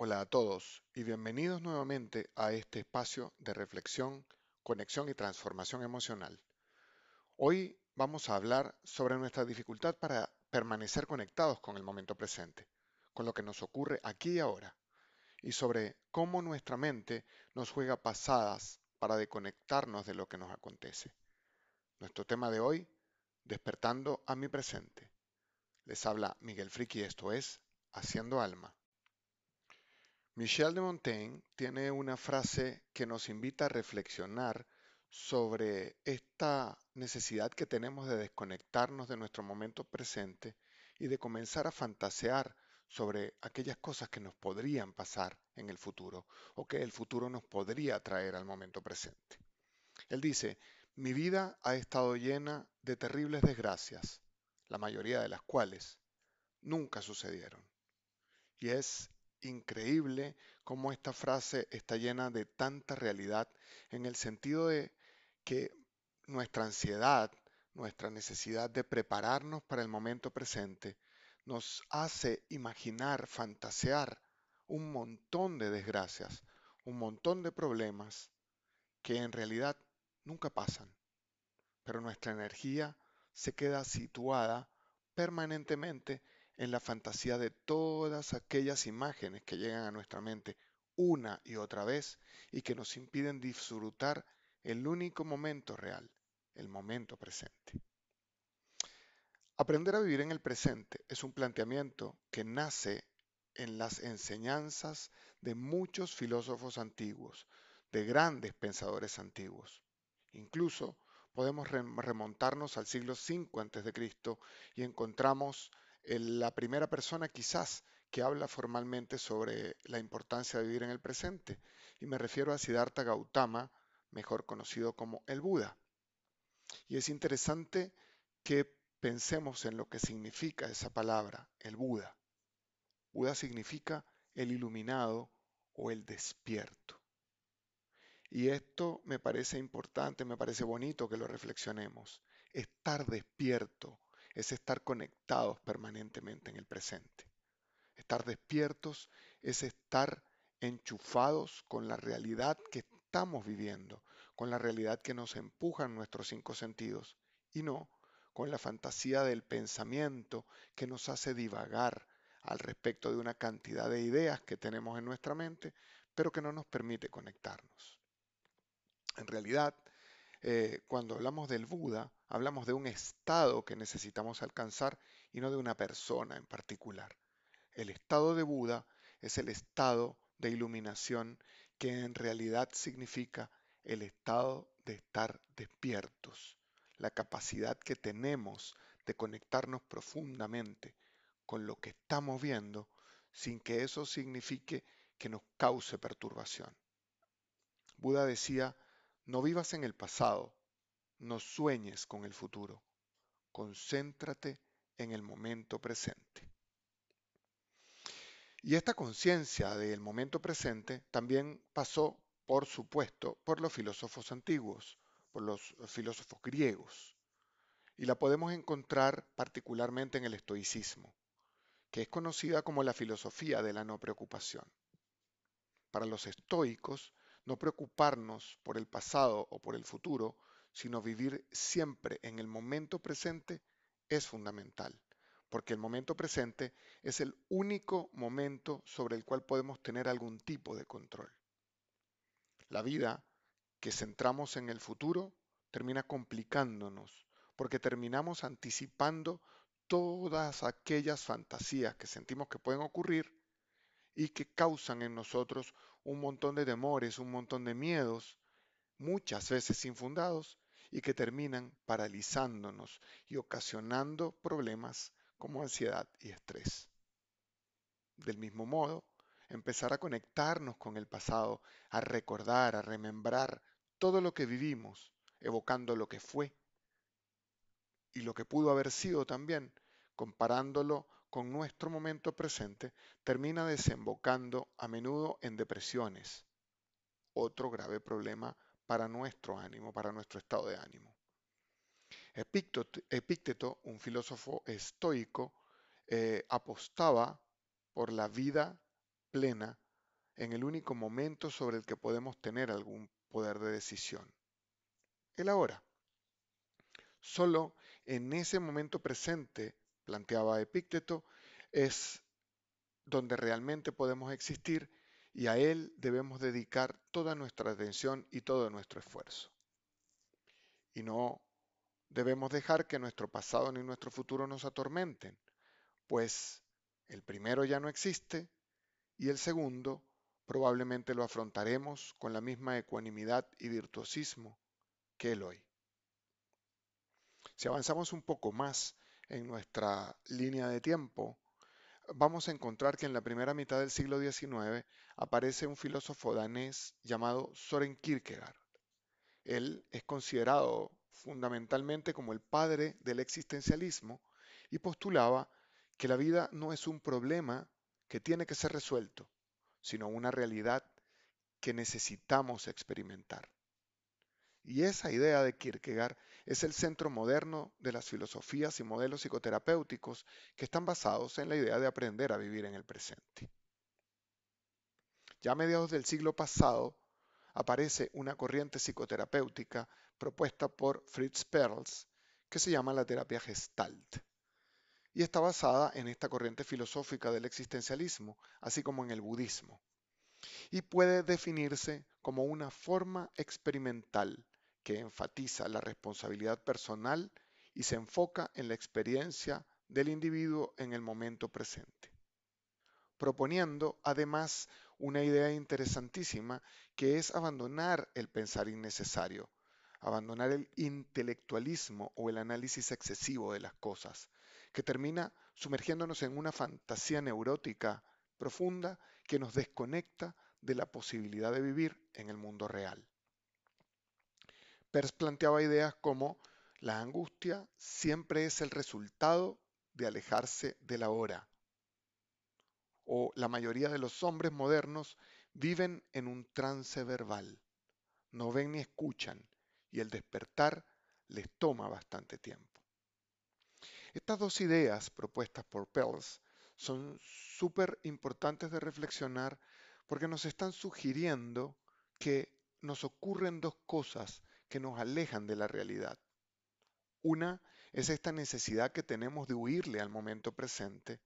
Hola a todos y bienvenidos nuevamente a este espacio de reflexión, conexión y transformación emocional. Hoy vamos a hablar sobre nuestra dificultad para permanecer conectados con el momento presente, con lo que nos ocurre aquí y ahora, y sobre cómo nuestra mente nos juega pasadas para desconectarnos de lo que nos acontece. Nuestro tema de hoy, despertando a mi presente. Les habla Miguel Friki, esto es Haciendo Alma. Michel de Montaigne tiene una frase que nos invita a reflexionar sobre esta necesidad que tenemos de desconectarnos de nuestro momento presente y de comenzar a fantasear sobre aquellas cosas que nos podrían pasar en el futuro o que el futuro nos podría traer al momento presente. Él dice, mi vida ha estado llena de terribles desgracias, la mayoría de las cuales nunca sucedieron. Y es increíble cómo esta frase está llena de tanta realidad en el sentido de que nuestra ansiedad, nuestra necesidad de prepararnos para el momento presente, nos hace imaginar, fantasear un montón de desgracias, un montón de problemas que en realidad nunca pasan. Pero nuestra energía se queda situada permanentemente en la fantasía de todas aquellas imágenes que llegan a nuestra mente una y otra vez y que nos impiden disfrutar el único momento real, el momento presente. Aprender a vivir en el presente es un planteamiento que nace en las enseñanzas de muchos filósofos antiguos, de grandes pensadores antiguos. Incluso podemos remontarnos al siglo V a.C. y encontramos la primera persona quizás que habla formalmente sobre la importancia de vivir en el presente, y me refiero a Siddhartha Gautama, mejor conocido como el Buda. Y es interesante que pensemos en lo que significa esa palabra, el Buda. Buda significa el iluminado o el despierto. Y esto me parece importante, me parece bonito que lo reflexionemos. Estar despierto es estar conectados permanentemente en el presente. Estar despiertos es estar enchufados con la realidad que estamos viviendo, con la realidad que nos empujan nuestros cinco sentidos y no con la fantasía del pensamiento que nos hace divagar al respecto de una cantidad de ideas que tenemos en nuestra mente, pero que no nos permite conectarnos. En realidad, eh, cuando hablamos del Buda, hablamos de un estado que necesitamos alcanzar y no de una persona en particular. El estado de Buda es el estado de iluminación que en realidad significa el estado de estar despiertos, la capacidad que tenemos de conectarnos profundamente con lo que estamos viendo sin que eso signifique que nos cause perturbación. Buda decía, no vivas en el pasado, no sueñes con el futuro, concéntrate en el momento presente. Y esta conciencia del momento presente también pasó, por supuesto, por los filósofos antiguos, por los filósofos griegos. Y la podemos encontrar particularmente en el estoicismo, que es conocida como la filosofía de la no preocupación. Para los estoicos, no preocuparnos por el pasado o por el futuro, sino vivir siempre en el momento presente es fundamental, porque el momento presente es el único momento sobre el cual podemos tener algún tipo de control. La vida que centramos en el futuro termina complicándonos, porque terminamos anticipando todas aquellas fantasías que sentimos que pueden ocurrir y que causan en nosotros un montón de temores, un montón de miedos, muchas veces infundados, y que terminan paralizándonos y ocasionando problemas como ansiedad y estrés. Del mismo modo, empezar a conectarnos con el pasado, a recordar, a remembrar todo lo que vivimos, evocando lo que fue y lo que pudo haber sido también, comparándolo con nuestro momento presente, termina desembocando a menudo en depresiones, otro grave problema para nuestro ánimo, para nuestro estado de ánimo. Epícteto, un filósofo estoico, eh, apostaba por la vida plena en el único momento sobre el que podemos tener algún poder de decisión, el ahora. Solo en ese momento presente, planteaba Epícteto, es donde realmente podemos existir y a él debemos dedicar toda nuestra atención y todo nuestro esfuerzo. Y no debemos dejar que nuestro pasado ni nuestro futuro nos atormenten, pues el primero ya no existe y el segundo probablemente lo afrontaremos con la misma ecuanimidad y virtuosismo que el hoy. Si avanzamos un poco más en nuestra línea de tiempo, vamos a encontrar que en la primera mitad del siglo XIX aparece un filósofo danés llamado Soren Kierkegaard. Él es considerado fundamentalmente como el padre del existencialismo y postulaba que la vida no es un problema que tiene que ser resuelto, sino una realidad que necesitamos experimentar. Y esa idea de Kierkegaard es el centro moderno de las filosofías y modelos psicoterapéuticos que están basados en la idea de aprender a vivir en el presente. Ya a mediados del siglo pasado aparece una corriente psicoterapéutica propuesta por Fritz Perls que se llama la terapia Gestalt y está basada en esta corriente filosófica del existencialismo, así como en el budismo, y puede definirse como una forma experimental que enfatiza la responsabilidad personal y se enfoca en la experiencia del individuo en el momento presente, proponiendo además una idea interesantísima que es abandonar el pensar innecesario, abandonar el intelectualismo o el análisis excesivo de las cosas, que termina sumergiéndonos en una fantasía neurótica profunda que nos desconecta de la posibilidad de vivir en el mundo real. Peirce planteaba ideas como la angustia siempre es el resultado de alejarse de la hora, o la mayoría de los hombres modernos viven en un trance verbal, no ven ni escuchan, y el despertar les toma bastante tiempo. Estas dos ideas propuestas por Pels son súper importantes de reflexionar porque nos están sugiriendo que nos ocurren dos cosas que nos alejan de la realidad. Una es esta necesidad que tenemos de huirle al momento presente,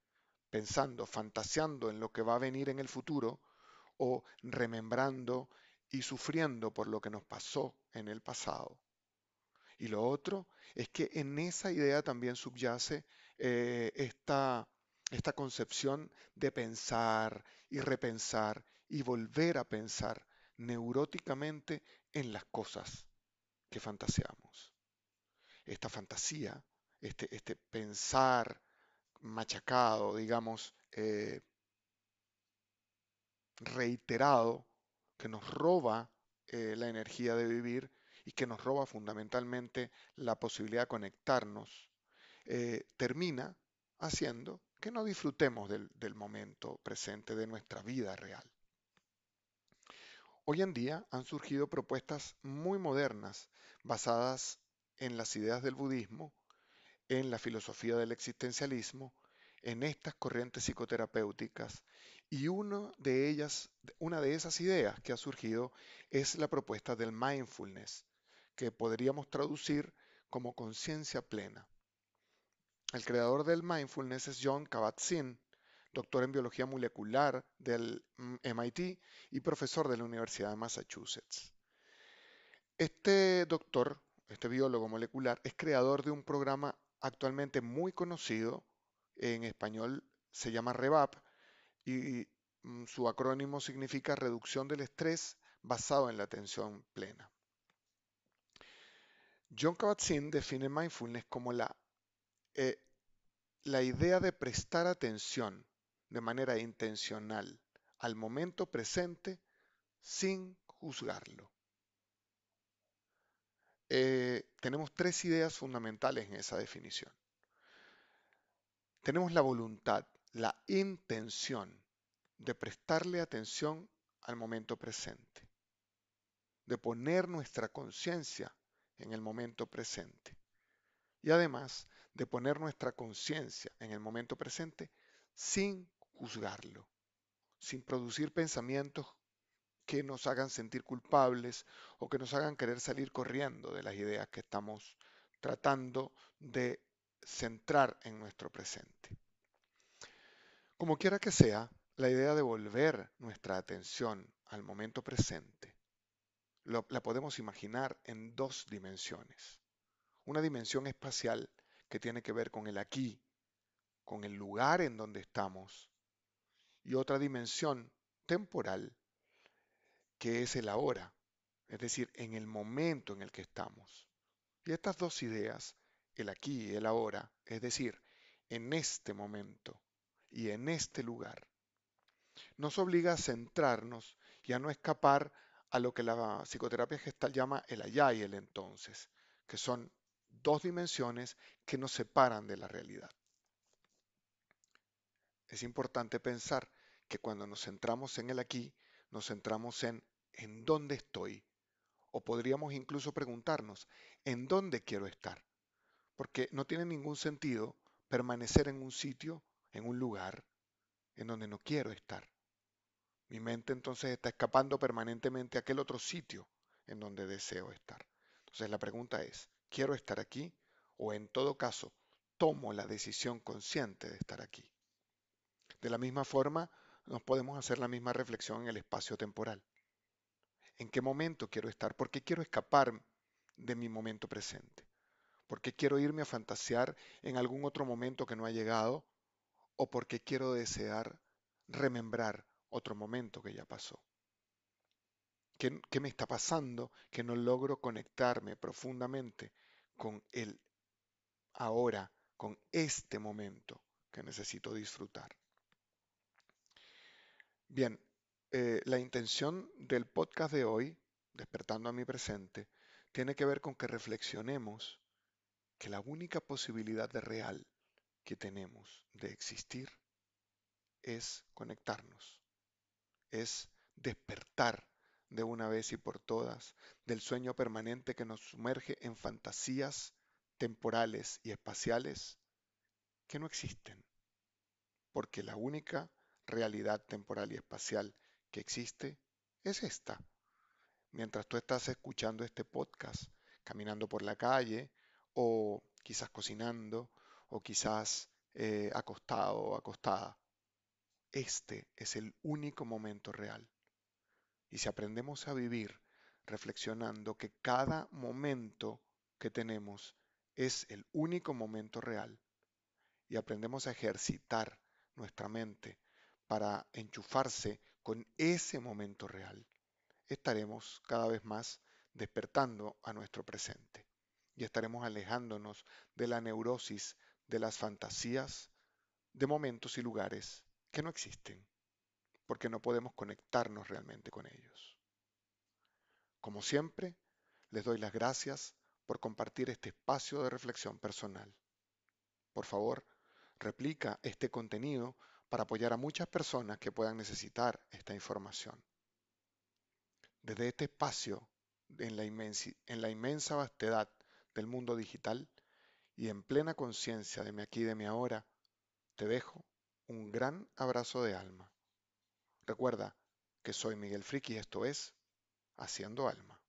pensando, fantaseando en lo que va a venir en el futuro o remembrando y sufriendo por lo que nos pasó en el pasado. Y lo otro es que en esa idea también subyace eh, esta, esta concepción de pensar y repensar y volver a pensar neuróticamente en las cosas que fantaseamos. Esta fantasía, este, este pensar machacado, digamos, eh, reiterado, que nos roba eh, la energía de vivir y que nos roba fundamentalmente la posibilidad de conectarnos, eh, termina haciendo que no disfrutemos del momento presente de nuestra vida real. Hoy en día han surgido propuestas muy modernas basadas en las ideas del budismo, en la filosofía del existencialismo, en estas corrientes psicoterapéuticas y una de ellas, una de esas ideas que ha surgido es la propuesta del mindfulness, que podríamos traducir como conciencia plena. El creador del mindfulness es John Kabat-Zinn, doctor en biología molecular del MIT y profesor de la Universidad de Massachusetts. Este doctor, este biólogo molecular, es creador de un programa actualmente muy conocido, en español se llama REVAP, y mm, su acrónimo significa reducción del estrés basado en la atención plena. John Kabat-Zinn define mindfulness como la, eh, la idea de prestar atención de manera intencional al momento presente sin juzgarlo. Eh, tenemos tres ideas fundamentales en esa definición. Tenemos la voluntad, la intención de prestarle atención al momento presente, de poner nuestra conciencia en el momento presente y además de poner nuestra conciencia en el momento presente sin juzgarlo, sin producir pensamientos que nos hagan sentir culpables o que nos hagan querer salir corriendo de las ideas que estamos tratando de centrar en nuestro presente. Como quiera que sea, la idea de volver nuestra atención al momento presente la podemos imaginar en dos dimensiones. Una dimensión espacial que tiene que ver con el aquí, con el lugar en donde estamos, y otra dimensión temporal que es el ahora, es decir, en el momento en el que estamos. Y estas dos ideas, el aquí y el ahora, es decir, en este momento y en este lugar, nos obliga a centrarnos y a no escapar a lo que la psicoterapia gestal llama el allá y el entonces, que son dos dimensiones que nos separan de la realidad. Es importante pensar que cuando nos centramos en el aquí, nos centramos en en dónde estoy. O podríamos incluso preguntarnos, ¿en dónde quiero estar? Porque no tiene ningún sentido permanecer en un sitio, en un lugar, en donde no quiero estar. Mi mente entonces está escapando permanentemente a aquel otro sitio en donde deseo estar. Entonces la pregunta es, ¿quiero estar aquí? O en todo caso, tomo la decisión consciente de estar aquí. De la misma forma, nos podemos hacer la misma reflexión en el espacio temporal en qué momento quiero estar, por qué quiero escapar de mi momento presente, por qué quiero irme a fantasear en algún otro momento que no ha llegado o por qué quiero desear remembrar otro momento que ya pasó. ¿Qué, ¿Qué, me está pasando que no logro conectarme profundamente con el ahora, con este momento que necesito disfrutar? Bien, eh, la intención del podcast de hoy, despertando a mi presente, tiene que ver con que reflexionemos que la única posibilidad de real que tenemos de existir es conectarnos, es despertar de una vez y por todas del sueño permanente que nos sumerge en fantasías temporales y espaciales que no existen, porque la única realidad temporal y espacial que existe es esta. Mientras tú estás escuchando este podcast, caminando por la calle o quizás cocinando o quizás eh, acostado o acostada, este es el único momento real. Y si aprendemos a vivir reflexionando que cada momento que tenemos es el único momento real y aprendemos a ejercitar nuestra mente para enchufarse con ese momento real, estaremos cada vez más despertando a nuestro presente y estaremos alejándonos de la neurosis de las fantasías de momentos y lugares que no existen, porque no podemos conectarnos realmente con ellos. Como siempre, les doy las gracias por compartir este espacio de reflexión personal. Por favor, replica este contenido para apoyar a muchas personas que puedan necesitar esta información. Desde este espacio, en la, en la inmensa vastedad del mundo digital y en plena conciencia de mi aquí y de mi ahora, te dejo un gran abrazo de alma. Recuerda que soy Miguel Friki y esto es Haciendo Alma.